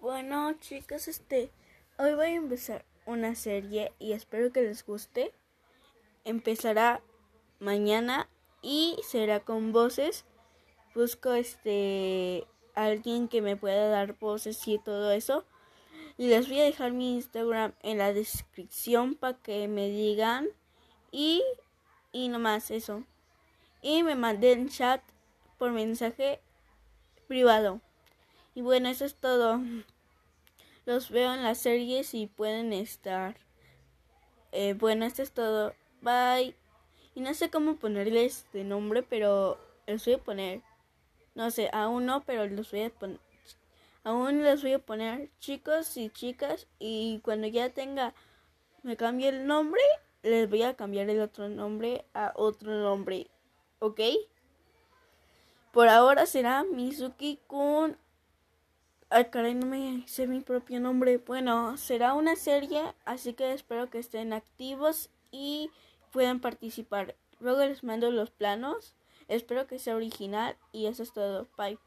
Bueno, chicos, este, hoy voy a empezar una serie y espero que les guste. Empezará mañana y será con voces. Busco este alguien que me pueda dar voces y todo eso. Y les voy a dejar mi Instagram en la descripción para que me digan y y nomás eso. Y me mandé chat por mensaje privado. Y bueno, eso es todo. Los veo en las series y pueden estar. Eh, bueno, eso es todo. Bye. Y no sé cómo ponerles de nombre, pero los voy a poner. No sé, aún no, pero los voy a poner. Aún les voy a poner chicos y chicas. Y cuando ya tenga, me cambie el nombre, les voy a cambiar el otro nombre a otro nombre. ¿Ok? Por ahora será Mizuki Kun. Ay, caray, no me sé mi propio nombre. Bueno, será una serie, así que espero que estén activos y puedan participar. Luego les mando los planos. Espero que sea original y eso es todo. Bye.